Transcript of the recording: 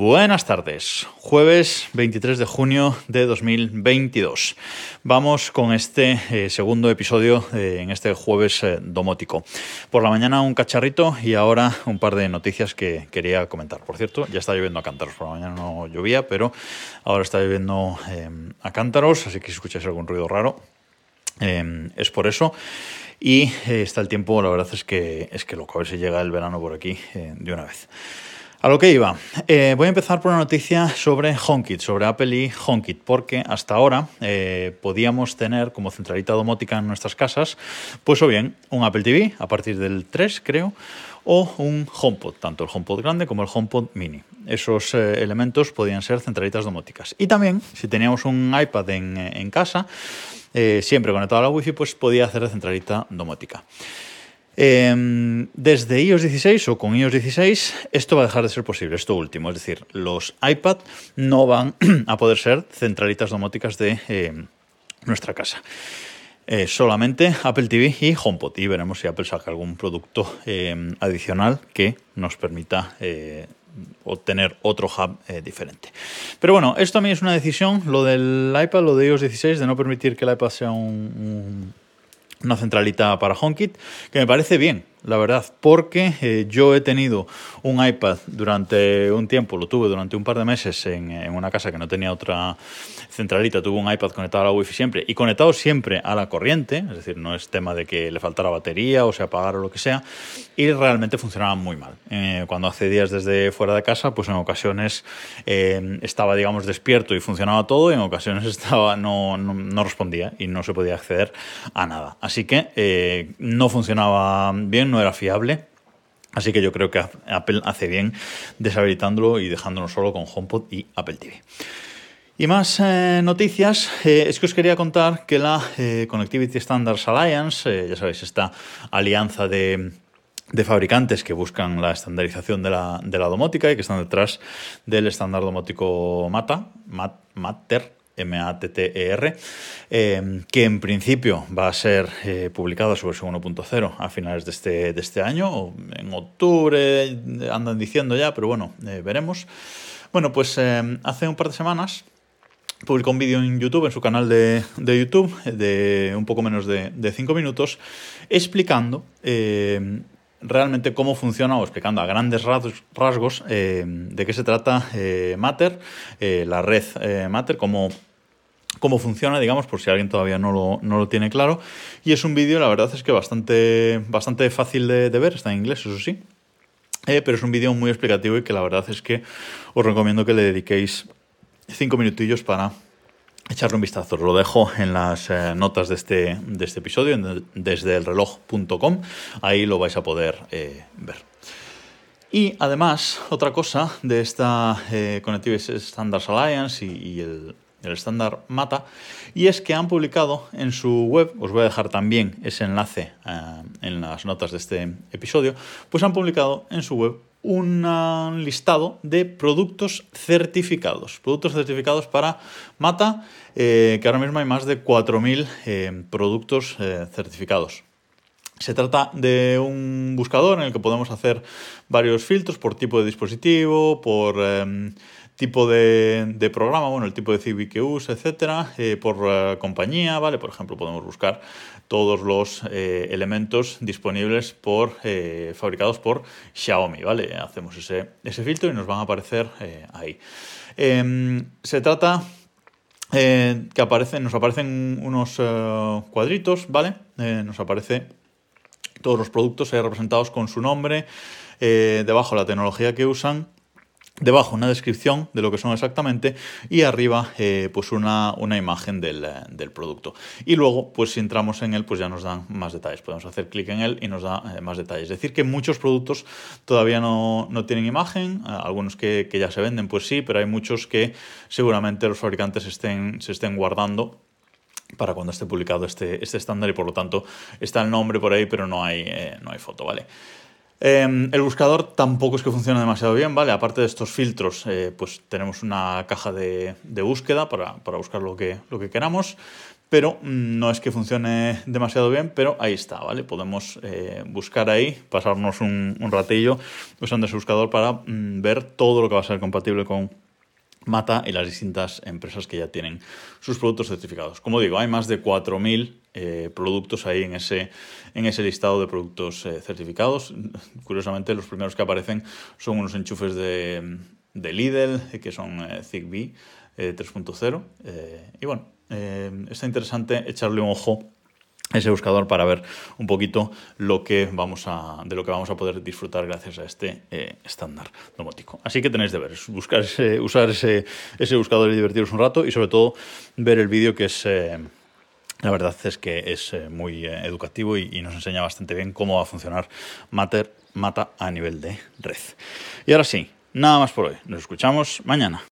Buenas tardes, jueves 23 de junio de 2022. Vamos con este eh, segundo episodio eh, en este jueves eh, domótico. Por la mañana un cacharrito y ahora un par de noticias que quería comentar. Por cierto, ya está lloviendo a cántaros, por la mañana no llovía, pero ahora está lloviendo a cántaros, así que si escucháis algún ruido raro, es por eso. Y está el tiempo, la verdad es que es que loco, a ver si llega el verano por aquí de una vez. A lo que iba, eh, voy a empezar por una noticia sobre HomeKit, sobre Apple y HomeKit, porque hasta ahora eh, podíamos tener como centralita domótica en nuestras casas, pues o bien un Apple TV a partir del 3, creo, o un HomePod, tanto el HomePod grande como el HomePod mini. Esos eh, elementos podían ser centralitas domóticas. Y también, si teníamos un iPad en, casa, siempre conectado a la Wi-Fi, pues podía hacer centralita domótica. Em, desde iOS 16 o con iOS 16 esto va a dejar de ser posible, esto último, es decir, los iPad no van a poder ser centralitas domóticas de em, nuestra casa. Eh, solamente Apple TV y HomePod y veremos si Apple saca algún producto em, adicional que nos permita eh, obtener otro hub eh, diferente. Pero bueno, esto también es una decisión, lo del iPad, lo de iOS 16, de no permitir que el iPad sea un una centralita para HomeKit, que me parece bien, la verdad, porque eh, yo he tenido un iPad durante un tiempo, lo tuve durante un par de meses en, una casa que no tenía otra centralita, tuve un iPad conectado a la Wi-Fi siempre y conectado siempre a la corriente, es decir, no es tema de que le faltara batería o se apagara o lo que sea, y realmente funcionaba muy mal. Eh, cuando accedías desde fuera de casa, pues en ocasiones eh, estaba, digamos, despierto y funcionaba todo, y en ocasiones estaba, no, no, respondía y no se podía acceder a nada. Así que no funcionaba bien no era fiable. Así que yo creo que Apple hace bien deshabilitándolo y dejándonos solo con HomePod y Apple TV. Y más eh, noticias, eh, es que os quería contar que la eh, Connectivity Standards Alliance, ya sabéis, esta alianza de, fabricantes que buscan la estandarización de la, domótica y que están detrás del estándar domótico MATA, MATER, M-A-T-T-E-R, eh, que en principio va a ser eh, publicado sobre su 1.0 a finales de este, de este año, o en octubre andan diciendo ya, pero bueno, eh, veremos. Bueno, pues eh, hace un par de semanas publicó un vídeo en YouTube, en su canal de, de, YouTube, de un poco menos de 5 minutos, explicando realmente cómo funciona o explicando a grandes rasgos de qué se trata eh, Matter, la red Matter, cómo cómo funciona, digamos, por si alguien todavía no lo, tiene claro. Y es un vídeo, la verdad es que bastante, fácil de, ver, está en inglés, eso sí. Eh, pero es un vídeo muy explicativo y que la verdad es que os recomiendo que le dediquéis cinco minutillos para echarle un vistazo. Os lo dejo en las eh, notas de este, este episodio, desde elreloj.com. Ahí lo vais a poder eh, ver. Y además, otra cosa de esta eh, Standards Alliance y el, el estándar Mata, y es que han publicado en su web, os voy a dejar también ese enlace eh, en las notas de este episodio, pues han publicado en su web un listado de productos certificados, productos certificados para Mata, eh, que ahora mismo hay más de 4.000 eh, productos eh, certificados. Se trata de un buscador en el que podemos hacer varios filtros por tipo de dispositivo, por tipo de, programa, bueno, el tipo de CV que use, etcétera, eh, por compañía, ¿vale? Por ejemplo, podemos buscar todos los eh, elementos disponibles por eh, fabricados por Xiaomi, ¿vale? Hacemos ese, ese filtro y nos van a aparecer ahí. Em, se trata que aparecen, nos aparecen unos cuadritos, ¿vale? nos aparece todos los productos representados con su nombre, debajo la tecnología que usan, debajo una descripción de lo que son exactamente y arriba eh, pues una, una imagen del, del, producto. Y luego pues si entramos en él pues ya nos dan más detalles, podemos hacer clic en él y nos da eh, más detalles. Es decir que muchos productos todavía no, no tienen imagen, algunos que, que, ya se venden pues sí, pero hay muchos que seguramente los fabricantes estén, se estén guardando para cuando esté publicado este, este estándar y por lo tanto está el nombre por ahí, pero no hay, eh, no hay foto, ¿vale? Eh, el buscador tampoco es que funcione demasiado bien, ¿vale? Aparte de estos filtros, eh, pues tenemos una caja de, búsqueda para, buscar lo que, lo que queramos, pero mm, no es que funcione demasiado bien, pero ahí está, ¿vale? Podemos eh, buscar ahí, pasarnos un, ratillo usando ese buscador para mm, ver todo lo que va a ser compatible con Mata y las distintas empresas que ya tienen sus productos certificados. Como digo, hay más de 4.000 eh, productos ahí en ese, en ese listado de productos eh, certificados. Curiosamente, los primeros que aparecen son unos enchufes de, de Lidl, eh, que son Zigbee 3.0. y bueno, está interesante echarle un ojo ese buscador para ver un poquito lo que vamos a, de lo que vamos a poder disfrutar gracias a este eh, estándar domótico. Así que tenéis de ver, buscar usar ese, ese, buscador y divertiros un rato y sobre todo ver el vídeo que es... Eh, la verdad es que es eh, muy educativo y, y, nos enseña bastante bien cómo va a funcionar Mater, Mata a nivel de red. Y ahora sí, nada más por hoy. Nos escuchamos mañana.